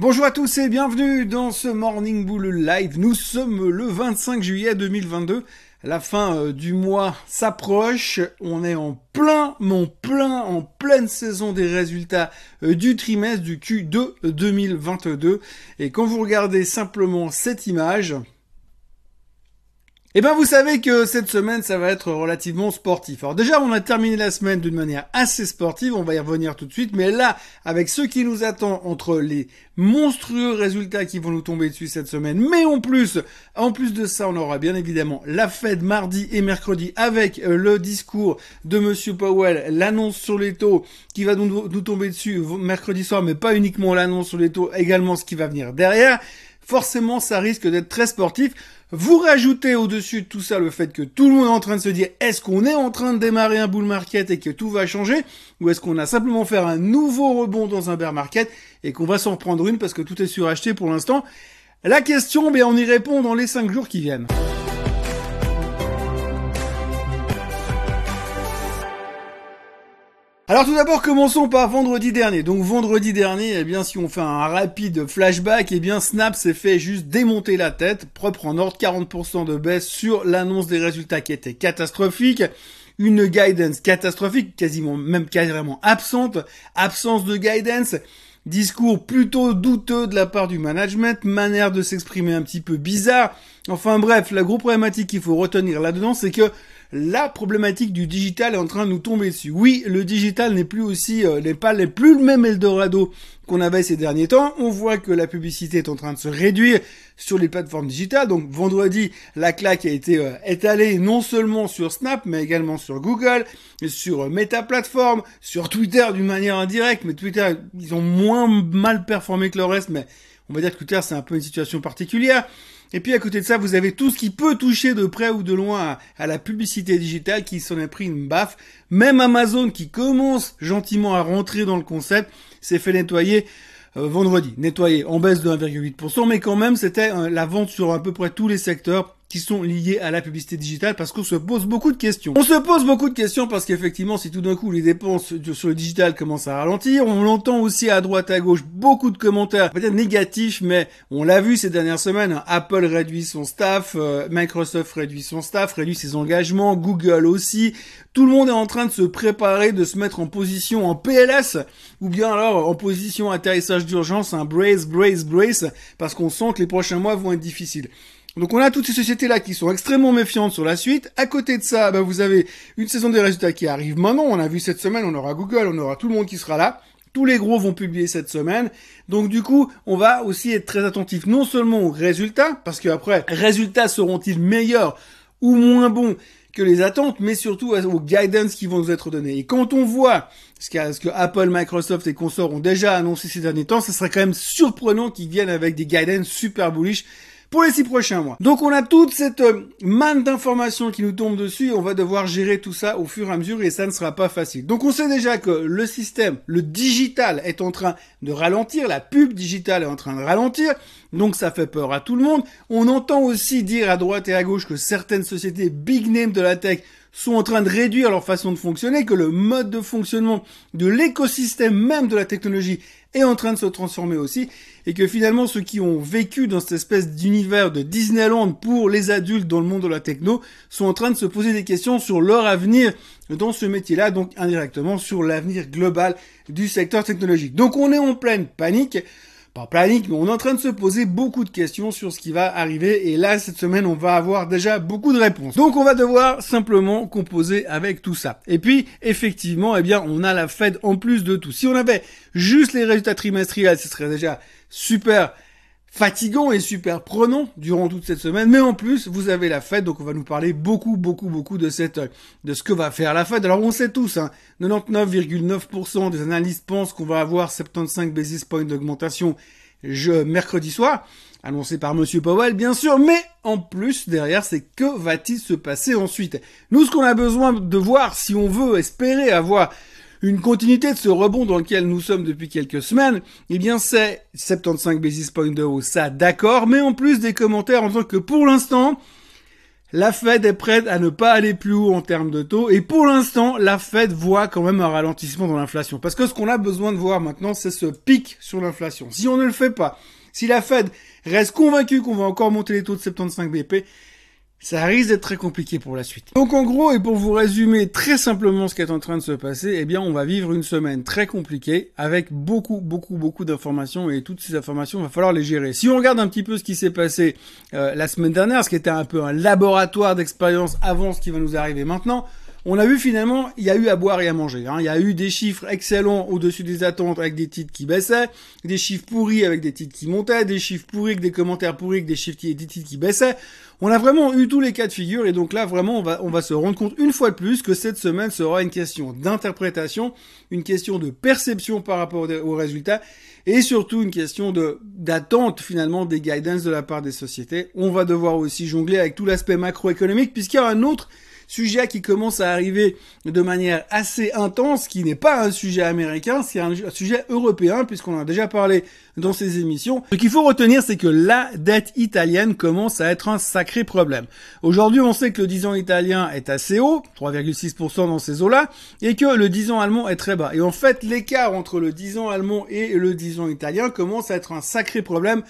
Bonjour à tous et bienvenue dans ce Morning Bull Live. Nous sommes le 25 juillet 2022. La fin euh, du mois s'approche. On est en plein, mon plein, en pleine saison des résultats euh, du trimestre du Q2 2022. Et quand vous regardez simplement cette image, eh ben, vous savez que cette semaine, ça va être relativement sportif. Alors déjà, on a terminé la semaine d'une manière assez sportive, on va y revenir tout de suite, mais là, avec ce qui nous attend entre les monstrueux résultats qui vont nous tomber dessus cette semaine, mais en plus, en plus de ça, on aura bien évidemment la fête mardi et mercredi avec euh, le discours de Monsieur Powell, l'annonce sur les taux qui va nous tomber dessus mercredi soir, mais pas uniquement l'annonce sur les taux, également ce qui va venir derrière. Forcément, ça risque d'être très sportif. Vous rajoutez au-dessus de tout ça le fait que tout le monde est en train de se dire est-ce qu'on est en train de démarrer un bull market et que tout va changer? Ou est-ce qu'on a simplement fait un nouveau rebond dans un bear market et qu'on va s'en reprendre une parce que tout est suracheté pour l'instant? La question, bien on y répond dans les 5 jours qui viennent. Alors tout d'abord, commençons par vendredi dernier. Donc vendredi dernier, eh bien si on fait un rapide flashback, eh bien Snap s'est fait juste démonter la tête, propre en ordre 40% de baisse sur l'annonce des résultats qui était catastrophique une guidance catastrophique, quasiment même carrément absente, absence de guidance, discours plutôt douteux de la part du management, manière de s'exprimer un petit peu bizarre. Enfin bref, la gros problématique qu'il faut retenir là-dedans, c'est que la problématique du digital est en train de nous tomber dessus. Oui, le digital n'est plus aussi, euh, n'est pas, n'est plus le même Eldorado qu'on avait ces derniers temps. On voit que la publicité est en train de se réduire sur les plateformes digitales. Donc vendredi, la claque a été euh, étalée non seulement sur Snap, mais également sur Google, sur euh, Meta Platform, sur Twitter d'une manière indirecte. Mais Twitter, ils ont moins mal performé que le reste, mais on va dire que Twitter, c'est un peu une situation particulière. Et puis à côté de ça, vous avez tout ce qui peut toucher de près ou de loin à, la publicité digitale qui s'en est pris une baffe. Même Amazon qui commence gentiment à rentrer dans le concept s'est fait nettoyer euh, vendredi. Nettoyer en baisse de 1,8%, mais quand même c'était euh, la vente sur à peu près tous les secteurs qui sont liés à la publicité digitale parce qu'on se pose beaucoup de questions. On se pose beaucoup de questions parce qu'effectivement, si tout d'un coup les dépenses sur le digital commencent à ralentir, on l'entend aussi à droite à gauche beaucoup de commentaires, peut-être négatifs, mais on l'a vu ces dernières semaines, hein. Apple réduit son staff, euh, Microsoft réduit son staff, réduit ses engagements, Google aussi. Tout le monde est en train de se préparer, de se mettre en position en PLS ou bien alors en position atterrissage d'urgence, un brace, brace, brace, parce qu'on sent que les prochains mois vont être difficiles. Donc on a toutes ces sociétés-là qui sont extrêmement méfiantes sur la suite. À côté de ça, bah, vous avez une saison des résultats qui arrive maintenant. On a vu cette semaine, on aura Google, on aura tout le monde qui sera là. Tous les gros vont publier cette semaine. Donc du coup, on va aussi être très attentif non seulement aux résultats, parce que après, résultats seront-ils meilleurs ou moins bons que les attentes, mais surtout aux guidance qui vont nous être donnés. Et quand on voit ce que, ce que Apple, Microsoft et consorts ont déjà annoncé ces derniers temps, ce serait quand même surprenant qu'ils viennent avec des guidance super bullish pour les six prochains mois. Donc on a toute cette euh, manne d'informations qui nous tombe dessus et on va devoir gérer tout ça au fur et à mesure et ça ne sera pas facile. Donc on sait déjà que le système, le digital est en train de ralentir, la pub digitale est en train de ralentir, donc ça fait peur à tout le monde. On entend aussi dire à droite et à gauche que certaines sociétés big name de la tech sont en train de réduire leur façon de fonctionner, que le mode de fonctionnement de l'écosystème même de la technologie est en train de se transformer aussi, et que finalement ceux qui ont vécu dans cette espèce d'univers de Disneyland pour les adultes dans le monde de la techno sont en train de se poser des questions sur leur avenir dans ce métier-là, donc indirectement sur l'avenir global du secteur technologique. Donc on est en pleine panique pas panique, mais on est en train de se poser beaucoup de questions sur ce qui va arriver. Et là, cette semaine, on va avoir déjà beaucoup de réponses. Donc, on va devoir simplement composer avec tout ça. Et puis, effectivement, eh bien, on a la Fed en plus de tout. Si on avait juste les résultats trimestriels, ce serait déjà super fatigant et super prenant durant toute cette semaine. Mais en plus, vous avez la fête, donc on va nous parler beaucoup, beaucoup, beaucoup de cette, de ce que va faire la fête. Alors on sait tous, hein, 99,9% des analystes pensent qu'on va avoir 75 basis points d'augmentation je, mercredi soir, annoncé par Monsieur Powell, bien sûr, mais en plus, derrière, c'est que va-t-il se passer ensuite? Nous, ce qu'on a besoin de voir, si on veut espérer avoir une continuité de ce rebond dans lequel nous sommes depuis quelques semaines, eh bien c'est 75 basis points de hausse, ça d'accord, mais en plus des commentaires en disant que pour l'instant, La Fed est prête à ne pas aller plus haut en termes de taux et pour l'instant, la Fed voit quand même un ralentissement dans l'inflation. Parce que ce qu'on a besoin de voir maintenant, c'est ce pic sur l'inflation. Si on ne le fait pas, si la Fed reste convaincue qu'on va encore monter les taux de 75 BP, ça risque d'être très compliqué pour la suite. Donc en gros, et pour vous résumer très simplement ce qui est en train de se passer, eh bien on va vivre une semaine très compliquée avec beaucoup, beaucoup, beaucoup d'informations et toutes ces informations, il va falloir les gérer. Si on regarde un petit peu ce qui s'est passé euh, la semaine dernière, ce qui était un peu un laboratoire d'expérience avant ce qui va nous arriver maintenant, on a vu finalement, il y a eu à boire et à manger. Hein. Il y a eu des chiffres excellents au-dessus des attentes avec des titres qui baissaient, des chiffres pourris avec des titres qui montaient, des chiffres pourris avec des commentaires pourris avec des chiffres qui, des titres qui baissaient. On a vraiment eu tous les cas de figure et donc là vraiment on va, on va se rendre compte une fois de plus que cette semaine sera une question d'interprétation, une question de perception par rapport aux résultats et surtout une question de d'attente finalement des guidance de la part des sociétés. On va devoir aussi jongler avec tout l'aspect macroéconomique puisqu'il y a un autre sujet qui commence à arriver de manière assez intense, qui n'est pas un sujet américain, c'est un, sujet européen, puisqu'on en a déjà parlé dans ces émissions. Ce qu'il faut retenir, c'est que la dette italienne commence à être un sacré problème. Aujourd'hui, on sait que le 10 ans italien est assez haut, 3,6% dans ces eaux-là, et que le 10 ans allemand est très bas. Et en fait, l'écart entre le 10 ans allemand et le 10 ans italien commence à être un sacré problème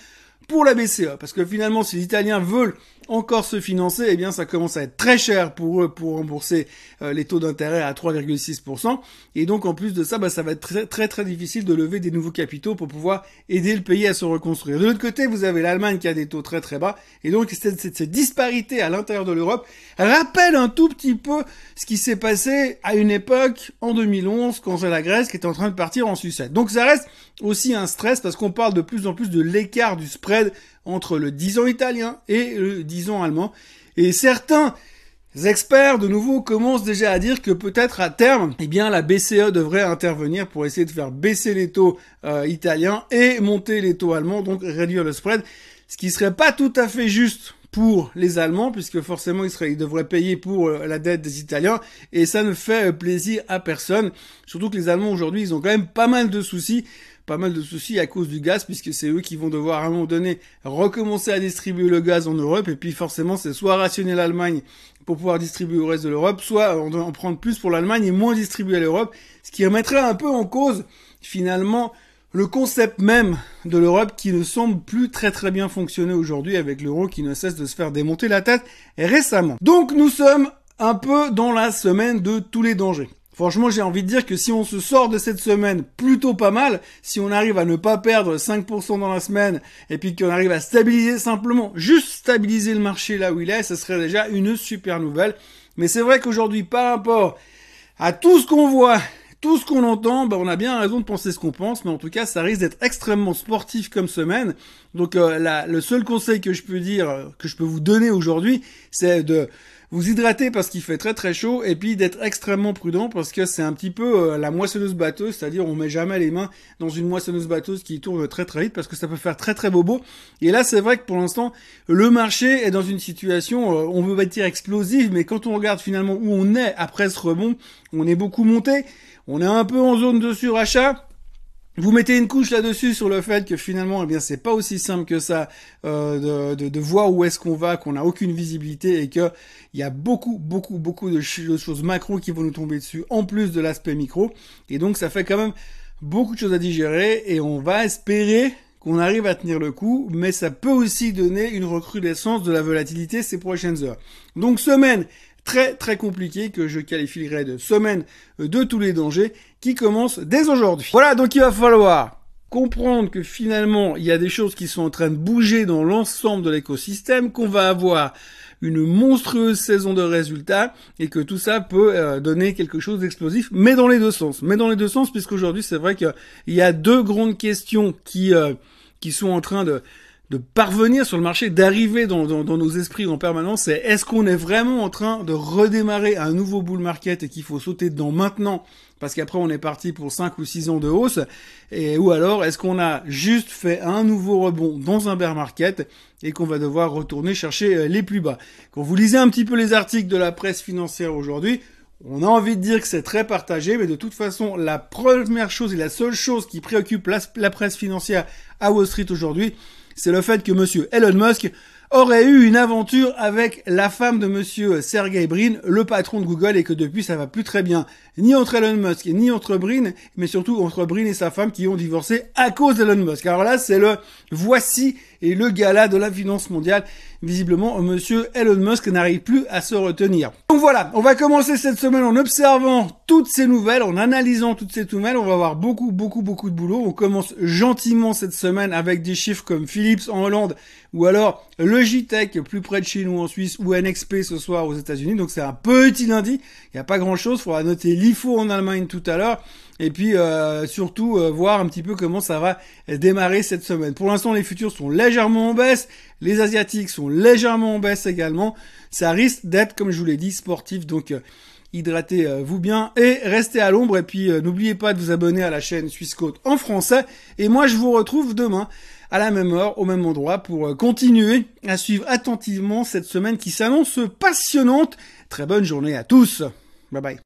pour la BCE. Parce que finalement, si les Italiens veulent encore se financer, eh bien ça commence à être très cher pour eux pour rembourser euh, les taux d'intérêt à 3,6%. Et donc en plus de ça, bah, ça va être très, très difficile de lever des nouveaux capitaux pour pouvoir aider le pays à se reconstruire. De l'autre côté, vous avez l'Allemagne qui a des taux très très bas. Et donc cette, cette, cette disparité à l'intérieur de l'Europe rappelle un tout petit peu ce qui s'est passé à une époque en 2011 quand c'est la Grèce qui était en train de partir en sucette. Donc ça reste aussi un stress parce qu'on parle de plus en plus de l'écart du spread entre le 10 ans italien et le 10 ans allemand. Et certains experts, de nouveau, commencent déjà à dire que peut-être à terme, eh bien, la BCE devrait intervenir pour essayer de faire baisser les taux euh, italiens et monter les taux allemands, donc réduire le spread. Ce qui serait pas tout à fait juste pour les Allemands, puisque forcément ils, devraient payer pour euh, la dette des Italiens, et ça ne fait euh, plaisir à personne. Surtout que les Allemands aujourd'hui, ils ont quand même pas mal de soucis pas mal de soucis à cause du gaz, puisque c'est eux qui vont devoir à un moment donné recommencer à distribuer le gaz en Europe, et puis forcément c'est soit rationner l'Allemagne pour pouvoir distribuer au reste de l'Europe, soit en prendre plus pour l'Allemagne et moins distribuer à l'Europe, ce qui remettrait un peu en cause finalement le concept même de l'Europe qui ne semble plus très très bien fonctionner aujourd'hui avec l'euro qui ne cesse de se faire démonter la tête récemment. Donc nous sommes un peu dans la semaine de tous les dangers. Franchement, j'ai envie de dire que si on se sort de cette semaine plutôt pas mal, si on arrive à ne pas perdre 5% dans la semaine, et puis qu'on arrive à stabiliser simplement, juste stabiliser le marché là où il est, ce serait déjà une super nouvelle. Mais c'est vrai qu'aujourd'hui, par rapport à tout ce qu'on voit, tout ce qu'on entend, ben on a bien raison de penser ce qu'on pense, mais en tout cas, ça risque d'être extrêmement sportif comme semaine. Donc, euh, le seul conseil que je peux dire, que je peux vous donner aujourd'hui, c'est de vous hydrater parce qu'il fait très très chaud et puis d'être extrêmement prudent parce que c'est un petit peu euh, la moissonneuse batteuse, c'est-à-dire on met jamais les mains dans une moissonneuse batteuse qui tourne très très vite parce que ça peut faire très très bobo. Et là c'est vrai que pour l'instant le marché est dans une situation, euh, on veut pas dire explosive, mais quand on regarde finalement où on est après ce rebond, on est beaucoup monté, on est un peu en zone de surachat. Vous mettez une couche là-dessus sur le fait que finalement, eh bien, c'est pas aussi simple que ça euh, de, de, voir où est-ce qu'on va, qu'on n'a aucune visibilité et que il y a beaucoup, beaucoup, beaucoup de, choses macro qui vont nous tomber dessus, en plus de l'aspect micro. Et donc, ça fait quand même beaucoup de choses à digérer et on va espérer qu'on arrive à tenir le coup, mais ça peut aussi donner une recrudescence de la volatilité ces prochaines heures. Donc, semaine très très compliqué que je qualifierais de semaine de tous les dangers qui commence dès aujourd'hui. Voilà, donc il va falloir comprendre que finalement il y a des choses qui sont en train de bouger dans l'ensemble de l'écosystème, qu'on va avoir une monstrueuse saison de résultats et que tout ça peut euh, donner quelque chose d'explosif, mais dans les deux sens. Mais dans les deux sens, puisqu'aujourd'hui c'est vrai qu'il y a deux grandes questions qui euh, qui sont en train de de parvenir sur le marché, d'arriver dans, nos esprits en permanence, c'est est-ce qu'on est vraiment en train de redémarrer un nouveau bull market et qu'il faut sauter dedans maintenant parce qu'après on est parti pour 5 ou 6 ans de hausse, et ou alors est-ce qu'on a juste fait un nouveau rebond dans un bear market et qu'on va devoir retourner chercher euh, les plus bas? Quand vous lisez un petit peu les articles de la presse financière aujourd'hui, on a envie de dire que c'est très partagé, mais de toute façon, la première chose et la seule chose qui préoccupe la presse financière à Wall Street aujourd'hui, c'est le fait que monsieur Elon Musk aurait eu une aventure avec la femme de monsieur Sergey Brin, le patron de Google, et que depuis ça va plus très bien, ni entre Elon Musk, ni entre Brin, mais surtout entre Brin et sa femme qui ont divorcé à cause d'Elon Musk. Alors là, c'est le voici et le gala de la finance mondiale. Visiblement, monsieur Elon Musk n'arrive plus à se retenir. Donc voilà, on va commencer cette semaine en observant toutes ces nouvelles, en analysant toutes ces nouvelles. On va avoir beaucoup, beaucoup, beaucoup de boulot. On commence gentiment cette semaine avec des chiffres comme Philips en Hollande ou alors Logitech plus près de chez nous en Suisse ou NXP ce soir aux États-Unis. Donc c'est un petit lundi. Il n'y a pas grand-chose. Il faudra noter l'IFO en Allemagne tout à l'heure et puis euh, surtout euh, voir un petit peu comment ça va démarrer cette semaine. Pour l'instant, les futurs sont légèrement en baisse, les asiatiques sont légèrement en baisse également. Ça risque d'être, comme je vous l'ai dit, sportif. Donc euh, hydratez-vous bien et restez à l'ombre. Et puis n'oubliez pas de vous abonner à la chaîne Suisse Côte en français. Et moi, je vous retrouve demain à la même heure, au même endroit, pour continuer à suivre attentivement cette semaine qui s'annonce passionnante. Très bonne journée à tous. Bye bye.